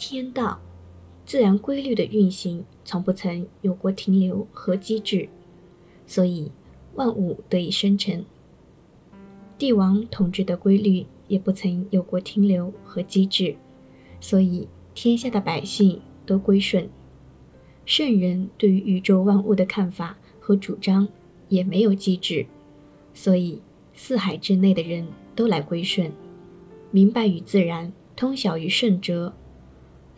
天道，自然规律的运行，从不曾有过停留和机制，所以万物得以生成。帝王统治的规律也不曾有过停留和机制，所以天下的百姓都归顺。圣人对于宇宙万物的看法和主张也没有机制，所以四海之内的人都来归顺，明白与自然，通晓于圣哲。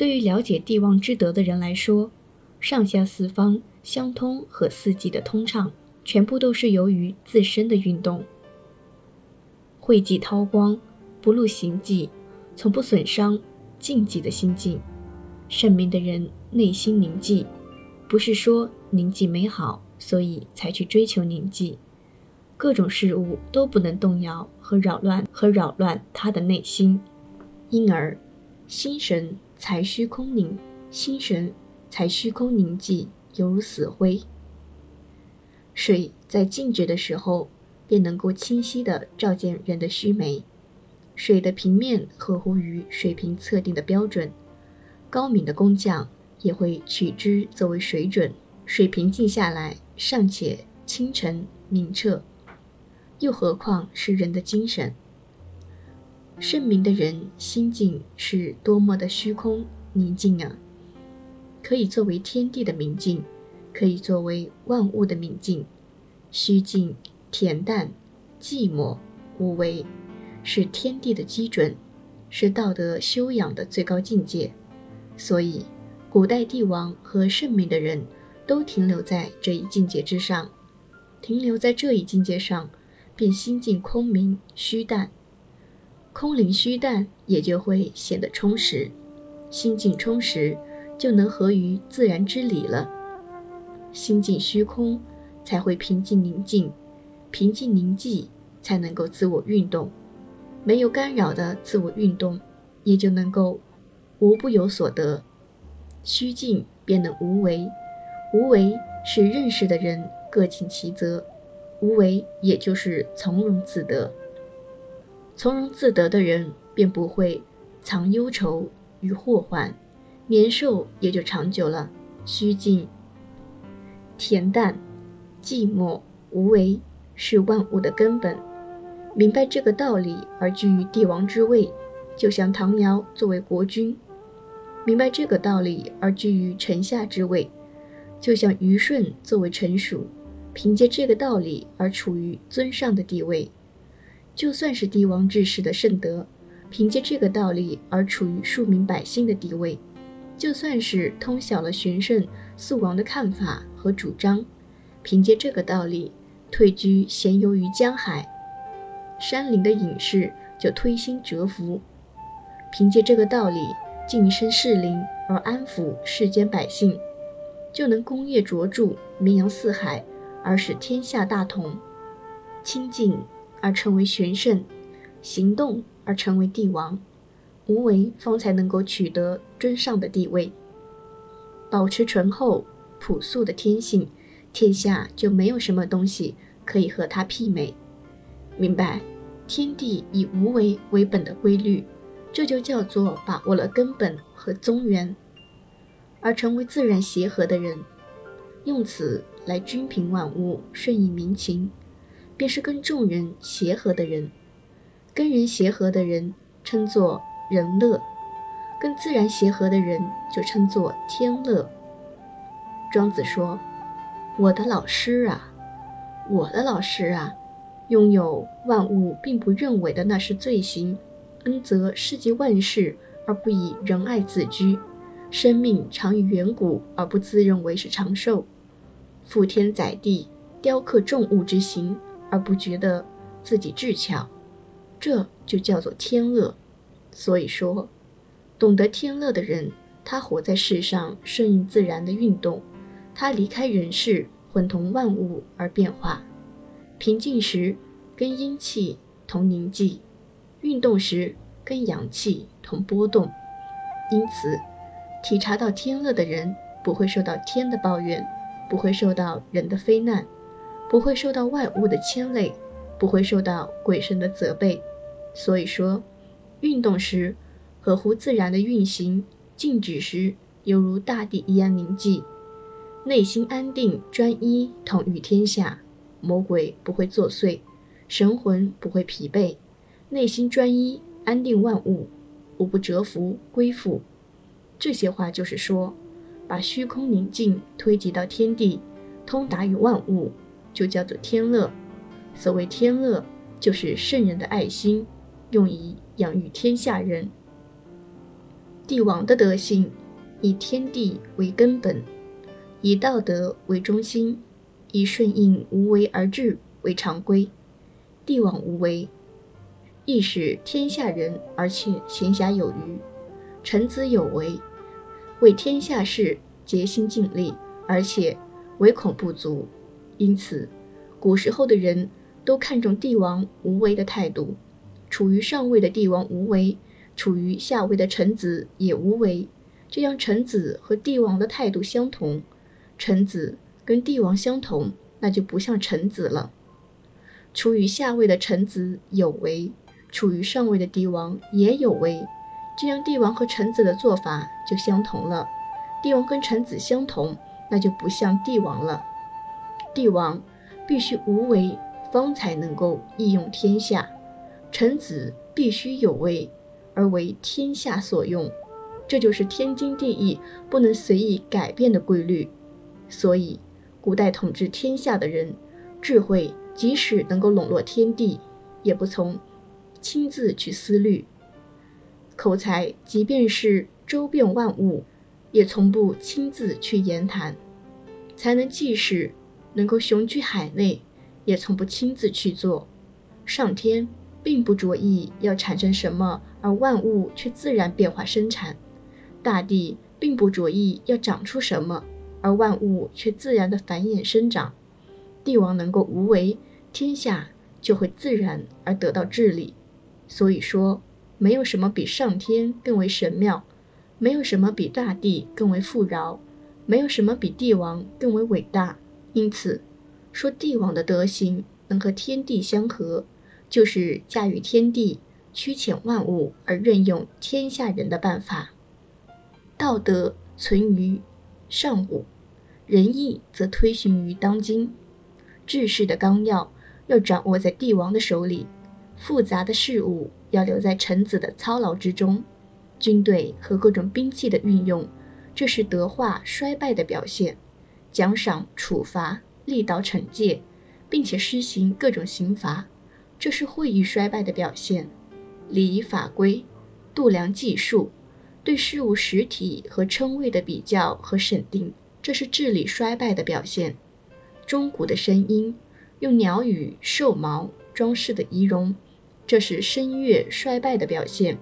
对于了解帝王之德的人来说，上下四方相通和四季的通畅，全部都是由于自身的运动。慧际韬光，不露行迹，从不损伤静寂的心境。圣明的人内心宁静，不是说宁静美好，所以才去追求宁静。各种事物都不能动摇和扰乱和扰乱他的内心，因而心神才虚空凝，心神才虚空凝寂，犹如死灰。水在静止的时候。便能够清晰地照见人的须眉。水的平面合乎于水平测定的标准，高明的工匠也会取之作为水准。水平静下来，尚且清澄明澈，又何况是人的精神？圣明的人心境是多么的虚空宁静啊！可以作为天地的明镜，可以作为万物的明镜，虚静。恬淡、寂寞、无为，是天地的基准，是道德修养的最高境界。所以，古代帝王和圣明的人都停留在这一境界之上。停留在这一境界上，便心境空明虚淡。空灵虚淡，也就会显得充实。心境充实，就能合于自然之理了。心境虚空，才会平静宁静。平静宁静，才能够自我运动；没有干扰的自我运动，也就能够无不有所得。虚静便能无为，无为是认识的人各尽其责，无为也就是从容自得。从容自得的人便不会藏忧愁与祸患，年寿也就长久了。虚静、恬淡、寂寞、无为。是万物的根本，明白这个道理而居于帝王之位，就像唐尧作为国君；明白这个道理而居于臣下之位，就像虞舜作为臣属，凭借这个道理而处于尊上的地位；就算是帝王治世的圣德，凭借这个道理而处于庶民百姓的地位；就算是通晓了玄圣肃王的看法和主张，凭借这个道理。退居闲游于江海，山林的隐士就推心折服。凭借这个道理，晋升士林而安抚世间百姓，就能功业卓著，名扬四海，而使天下大同。清净而成为玄圣，行动而成为帝王，无为方才能够取得尊上的地位。保持醇厚朴素的天性。天下就没有什么东西可以和他媲美。明白，天地以无为为本的规律，这就叫做把握了根本和宗源，而成为自然协和的人，用此来均平万物，顺应民情，便是跟众人协和的人。跟人协和的人称作人乐，跟自然协和的人就称作天乐。庄子说。我的老师啊，我的老师啊，拥有万物并不认为的那是罪行，恩泽世及万事而不以仁爱自居，生命长于远古而不自认为是长寿，覆天载地雕刻重物之形而不觉得自己智巧，这就叫做天乐。所以说，懂得天乐的人，他活在世上顺应自然的运动。他离开人世，混同万物而变化。平静时，跟阴气同凝寂；运动时，跟阳气同波动。因此，体察到天乐的人，不会受到天的抱怨，不会受到人的非难，不会受到外物的牵累，不会受到鬼神的责备。所以说，运动时合乎自然的运行，静止时，犹如大地一样宁静，内心安定专一，统御天下，魔鬼不会作祟，神魂不会疲惫，内心专一，安定万物，无不折服归附。这些话就是说，把虚空宁静推及到天地，通达于万物，就叫做天乐。所谓天乐，就是圣人的爱心，用以养育天下人。帝王的德性，以天地为根本，以道德为中心，以顺应无为而治为常规。帝王无为，亦使天下人而且闲暇有余；臣子有为，为天下事竭心尽力，而且唯恐不足。因此，古时候的人。都看重帝王无为的态度，处于上位的帝王无为，处于下位的臣子也无为，这样臣子和帝王的态度相同。臣子跟帝王相同，那就不像臣子了。处于下位的臣子有为，处于上位的帝王也有为，这样帝王和臣子的做法就相同了。帝王跟臣子相同，那就不像帝王了。帝王必须无为。方才能够易用天下，臣子必须有为，而为天下所用，这就是天经地义、不能随意改变的规律。所以，古代统治天下的人，智慧即使能够笼络天地，也不从亲自去思虑；口才即便是周遍万物，也从不亲自去言谈；才能即使能够雄居海内。也从不亲自去做。上天并不着意要产生什么，而万物却自然变化生产；大地并不着意要长出什么，而万物却自然的繁衍生长。帝王能够无为，天下就会自然而得到治理。所以说，没有什么比上天更为神妙，没有什么比大地更为富饶，没有什么比帝王更为伟大。因此。说帝王的德行能和天地相合，就是驾驭天地、驱遣万物而任用天下人的办法。道德存于上古，仁义则推行于当今。治世的纲要要掌握在帝王的手里，复杂的事物要留在臣子的操劳之中。军队和各种兵器的运用，这是德化衰败的表现。奖赏、处罚。力道惩戒，并且施行各种刑罚，这是会议衰败的表现；礼仪法规、度量计数，对事物实体和称谓的比较和审定，这是治理衰败的表现；钟鼓的声音，用鸟语、兽毛装饰的仪容，这是声乐衰败的表现；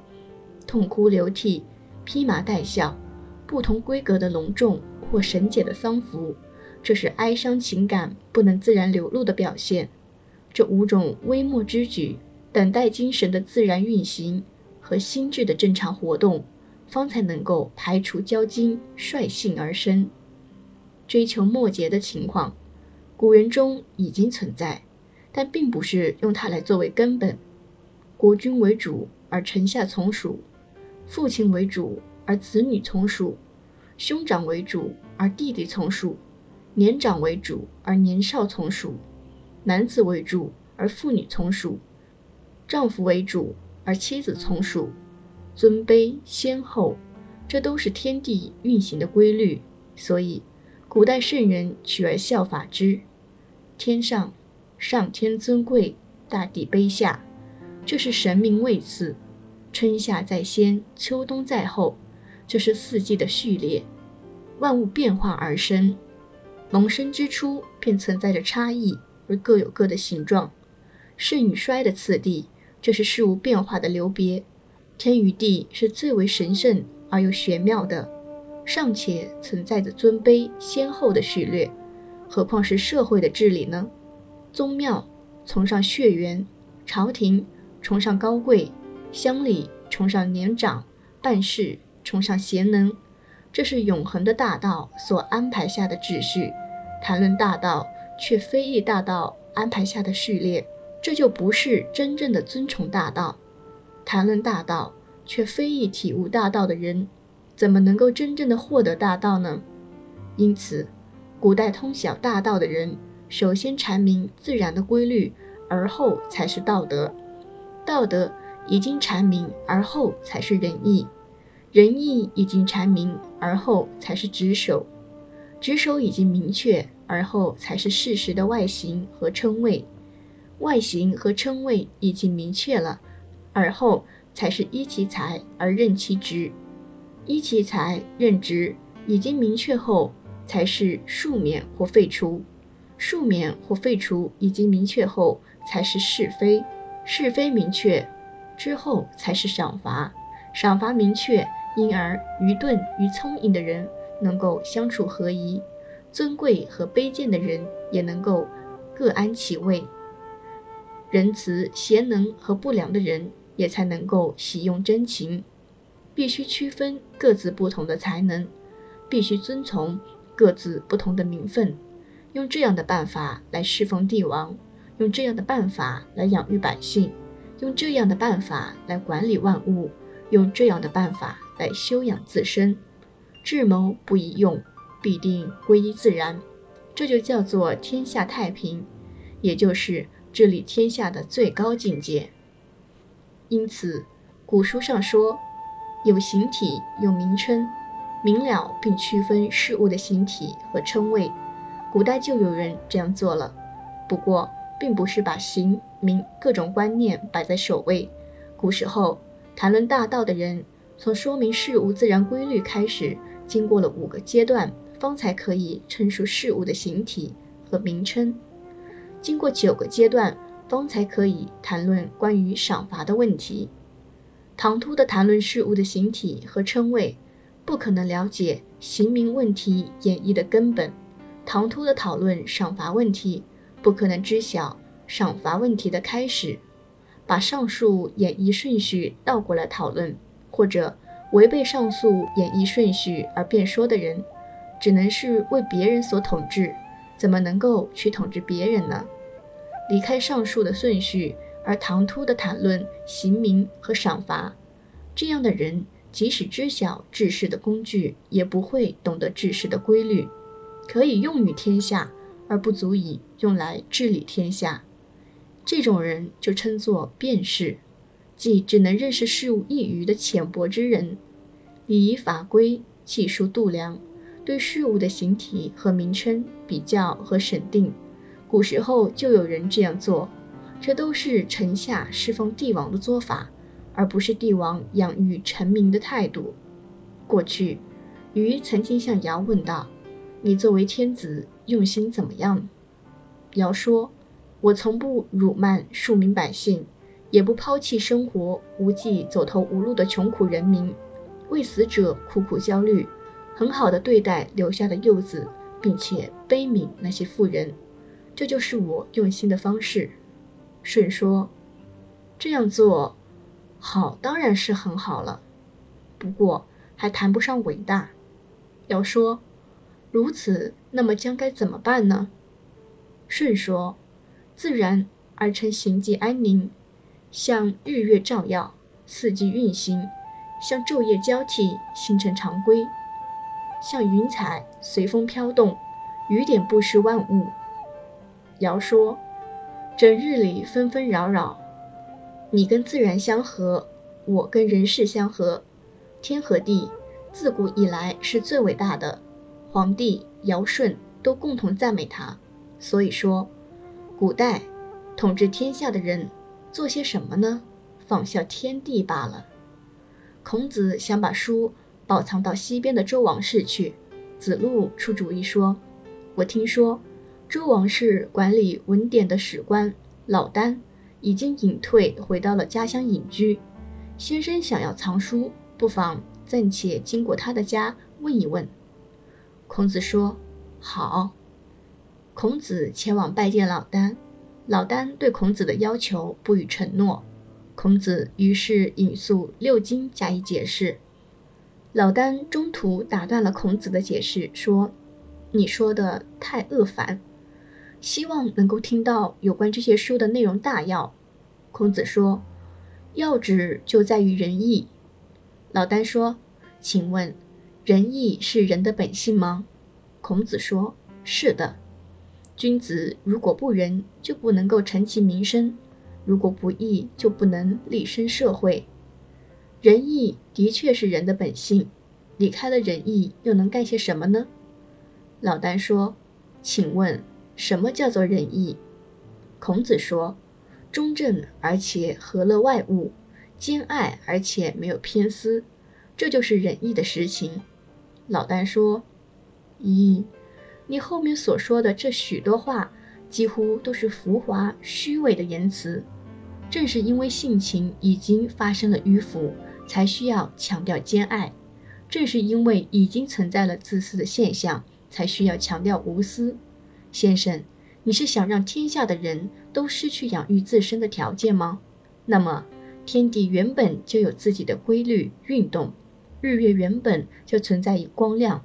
痛哭流涕、披麻戴孝、不同规格的隆重或神解的丧服。这是哀伤情感不能自然流露的表现。这五种微末之举，等待精神的自然运行和心智的正常活动，方才能够排除骄矜，率性而生。追求末节的情况，古人中已经存在，但并不是用它来作为根本。国君为主而臣下从属，父亲为主而子女从属，兄长为主而弟弟从属。年长为主，而年少从属；男子为主，而妇女从属；丈夫为主，而妻子从属。尊卑先后，这都是天地运行的规律，所以古代圣人取而效法之。天上，上天尊贵，大地卑下，这是神明位次；春夏在先，秋冬在后，这是四季的序列。万物变化而生。萌生之初便存在着差异，而各有各的形状。盛与衰的次第，这是事物变化的流别。天与地是最为神圣而又玄妙的，尚且存在着尊卑先后的序列，何况是社会的治理呢？宗庙崇尚血缘，朝廷崇尚高贵，乡里崇尚年长，办事崇尚贤能。这是永恒的大道所安排下的秩序。谈论大道，却非议大道安排下的序列，这就不是真正的尊崇大道；谈论大道，却非议体悟大道的人，怎么能够真正的获得大道呢？因此，古代通晓大道的人，首先阐明自然的规律，而后才是道德。道德已经阐明，而后才是仁义；仁义已经阐明，而后才是职守；职守已经明确，而后才是事实的外形和称谓；外形和称谓已经明确了，而后才是依其才而任其职。依其才任职已经明确后，才是庶免或废除；庶免或废除已经明确后，才是是非；是非明确之后，才是赏罚；赏罚明确，因而愚钝与聪颖的人能够相处合宜，尊贵和卑贱的人也能够各安其位，仁慈贤能和不良的人也才能够喜用真情。必须区分各自不同的才能，必须遵从各自不同的名分，用这样的办法来侍奉帝王，用这样的办法来养育百姓，用这样的办法来管理万物，用这样的办法来修养自身。智谋不宜用，必定归依自然，这就叫做天下太平，也就是治理天下的最高境界。因此，古书上说。有形体，有名称，明了并区分事物的形体和称谓。古代就有人这样做了，不过并不是把形、名各种观念摆在首位。古时候谈论大道的人，从说明事物自然规律开始，经过了五个阶段，方才可以陈述事物的形体和名称；经过九个阶段，方才可以谈论关于赏罚的问题。唐突的谈论事物的形体和称谓，不可能了解形名问题演绎的根本；唐突的讨论赏罚问题，不可能知晓赏罚问题的开始。把上述演绎顺序倒过来讨论，或者违背上述演绎顺序而辩说的人，只能是为别人所统治，怎么能够去统治别人呢？离开上述的顺序。而唐突的谈论刑名和赏罚，这样的人即使知晓治世的工具，也不会懂得治世的规律，可以用于天下，而不足以用来治理天下。这种人就称作辩士，即只能认识事物一隅的浅薄之人。礼仪法规、技术度量，对事物的形体和名称比较和审定，古时候就有人这样做。这都是臣下侍奉帝王的做法，而不是帝王养育臣民的态度。过去，禹曾经向尧问道：“你作为天子，用心怎么样？”尧说：“我从不辱慢庶民百姓，也不抛弃生活无计走投无路的穷苦人民，为死者苦苦焦虑，很好的对待留下的幼子，并且悲悯那些富人。这就是我用心的方式。”舜说：“这样做，好当然是很好了，不过还谈不上伟大。要说如此，那么将该怎么办呢？”舜说：“自然而成行迹安宁，像日月照耀，四季运行，像昼夜交替，星辰常规，像云彩随风飘动，雨点不湿万物。”尧说。整日里纷纷扰扰，你跟自然相合，我跟人世相合。天和地自古以来是最伟大的，皇帝尧舜都共同赞美他。所以说，古代统治天下的人做些什么呢？仿效天地罢了。孔子想把书保藏到西边的周王室去，子路出主意说：“我听说。”周王室管理文典的史官老丹已经隐退，回到了家乡隐居。先生想要藏书，不妨暂且经过他的家问一问。孔子说：“好。”孔子前往拜见老丹，老丹对孔子的要求不予承诺。孔子于是引述六经加以解释。老丹中途打断了孔子的解释，说：“你说的太恶烦。”希望能够听到有关这些书的内容大要。孔子说：“要旨就在于仁义。”老丹说：“请问仁义是人的本性吗？孔子说：“是的。君子如果不仁，就不能够成其民生；如果不义，就不能立身社会。仁义的确是人的本性，离开了仁义，又能干些什么呢？”老聃说：“请问，什么叫做仁义？”孔子说：“中正而且和乐外物，兼爱而且没有偏私，这就是仁义的实情。”老聃说：“咦，你后面所说的这许多话，几乎都是浮华虚伪的言辞。正是因为性情已经发生了迂腐，才需要强调兼爱；正是因为已经存在了自私的现象，才需要强调无私。先生，你是想让天下的人都失去养育自身的条件吗？那么，天地原本就有自己的规律运动。”日月原本就存在于光亮，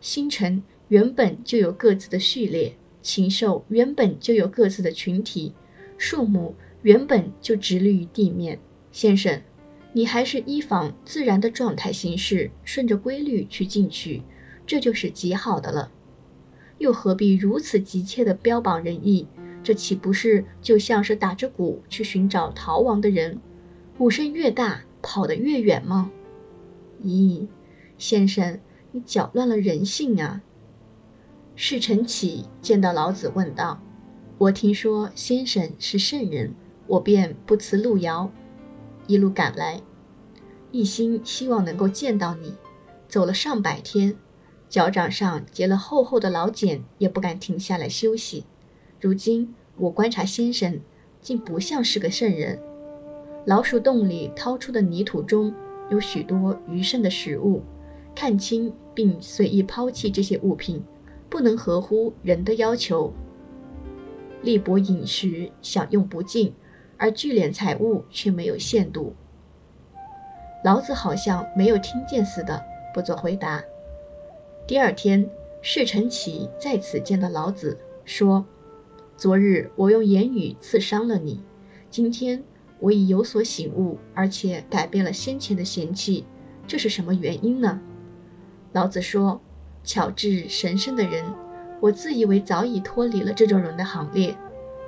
星辰原本就有各自的序列，禽兽原本就有各自的群体，树木原本就直立于地面。先生，你还是依仿自然的状态行事，顺着规律去进取，这就是极好的了。又何必如此急切地标榜仁义？这岂不是就像是打着鼓去寻找逃亡的人，鼓声越大，跑得越远吗？咦，先生，你搅乱了人性啊！侍臣启见到老子，问道：“我听说先生是圣人，我便不辞路遥，一路赶来，一心希望能够见到你。走了上百天，脚掌上结了厚厚的老茧，也不敢停下来休息。如今我观察先生，竟不像是个圣人。老鼠洞里掏出的泥土中。”有许多余剩的食物，看清并随意抛弃这些物品，不能合乎人的要求。力博饮食，享用不尽，而聚敛财物却没有限度。老子好像没有听见似的，不做回答。第二天，侍臣启再次见到老子，说：“昨日我用言语刺伤了你，今天。”我已有所醒悟，而且改变了先前的嫌弃，这是什么原因呢？老子说：“巧智神圣的人，我自以为早已脱离了这种人的行列。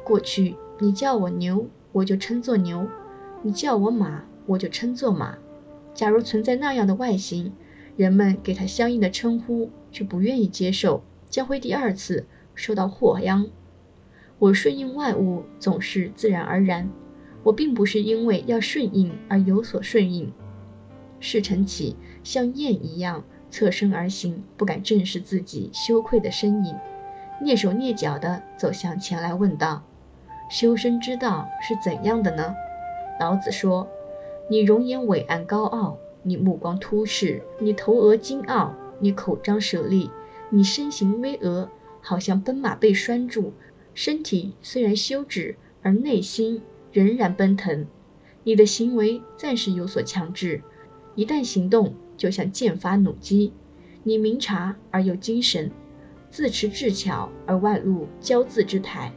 过去你叫我牛，我就称作牛；你叫我马，我就称作马。假如存在那样的外形，人们给他相应的称呼，却不愿意接受，将会第二次受到祸殃。我顺应万物，总是自然而然。”我并不是因为要顺应而有所顺应。事成起像雁一样侧身而行，不敢正视自己羞愧的身影，蹑手蹑脚地走向前来，问道：“修身之道是怎样的呢？”老子说：“你容颜伟岸高傲，你目光突视，你头额惊傲，你口张舌利，你身形巍峨，好像奔马被拴住，身体虽然休止，而内心……”仍然奔腾，你的行为暂时有所强制，一旦行动，就像剑发弩机。你明察而又精神，自持智巧而外露骄恣之态。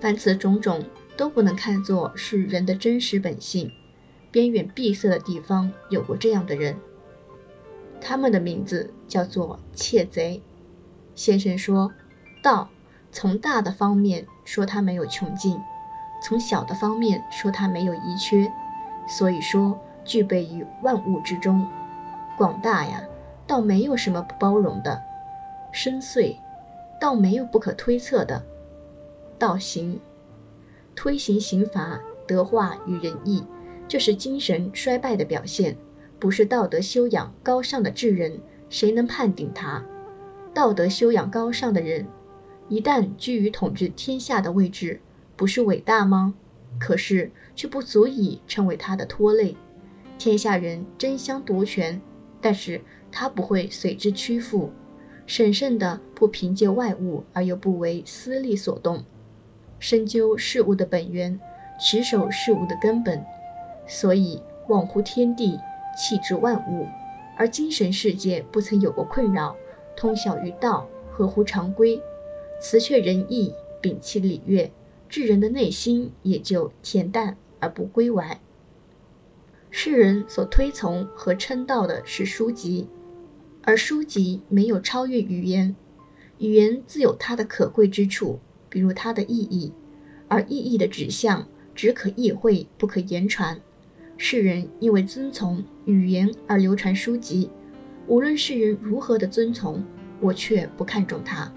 凡此种种，都不能看作是人的真实本性。边远闭塞的地方有过这样的人，他们的名字叫做窃贼。先生说，道从大的方面说，它没有穷尽。从小的方面说，它没有遗缺，所以说具备于万物之中。广大呀，倒没有什么不包容的；深邃，倒没有不可推测的。道行，推行刑罚、德化与仁义，这是精神衰败的表现，不是道德修养高尚的智人，谁能判定他？道德修养高尚的人，一旦居于统治天下的位置。不是伟大吗？可是却不足以成为他的拖累。天下人争相夺权，但是他不会随之屈服，审慎的不凭借外物而又不为私利所动，深究事物的本源，持守事物的根本。所以忘乎天地，弃之万物，而精神世界不曾有过困扰，通晓于道，合乎常规，辞却仁义，摒弃礼乐。智人的内心也就恬淡而不归歪。世人所推崇和称道的是书籍，而书籍没有超越语言，语言自有它的可贵之处，比如它的意义，而意义的指向只可意会，不可言传。世人因为遵从语言而流传书籍，无论世人如何的遵从，我却不看重它，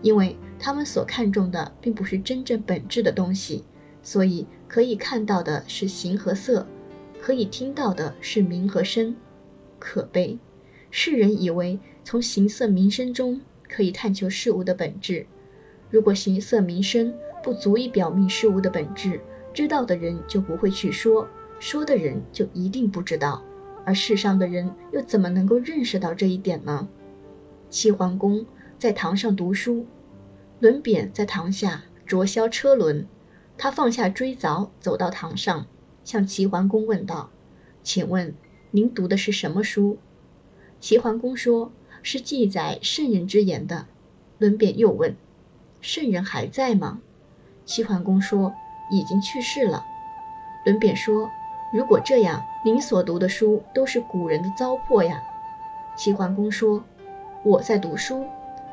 因为他们所看重的并不是真正本质的东西，所以可以看到的是形和色，可以听到的是名和声，可悲。世人以为从形色名声中可以探求事物的本质，如果形色名声不足以表明事物的本质，知道的人就不会去说，说的人就一定不知道，而世上的人又怎么能够认识到这一点呢？齐桓公在堂上读书，轮扁在堂下着削车轮，他放下锥凿，走到堂上，向齐桓公问道：“请问您读的是什么书？”齐桓公说：“是记载圣人之言的。”轮扁又问：“圣人还在吗？”齐桓公说：“已经去世了。”轮扁说：“如果这样，您所读的书都是古人的糟粕呀。”齐桓公说：“我在读书，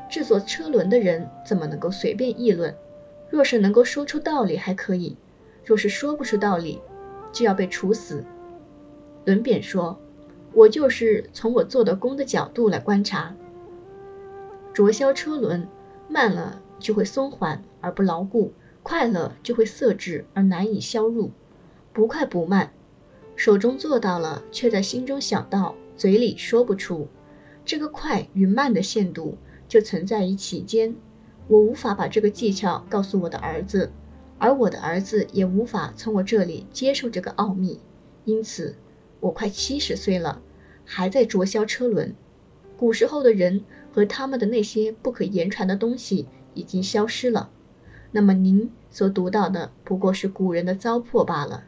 制作车轮的人怎么能够随便议论？若是能够说出道理还可以，若是说不出道理，就要被处死。”轮扁说。我就是从我做的工的角度来观察，灼削车轮，慢了就会松缓而不牢固，快了就会色滞而难以消入。不快不慢，手中做到了，却在心中想到，嘴里说不出。这个快与慢的限度就存在于其间。我无法把这个技巧告诉我的儿子，而我的儿子也无法从我这里接受这个奥秘，因此。我快七十岁了，还在灼削车轮。古时候的人和他们的那些不可言传的东西已经消失了。那么您所读到的不过是古人的糟粕罢了。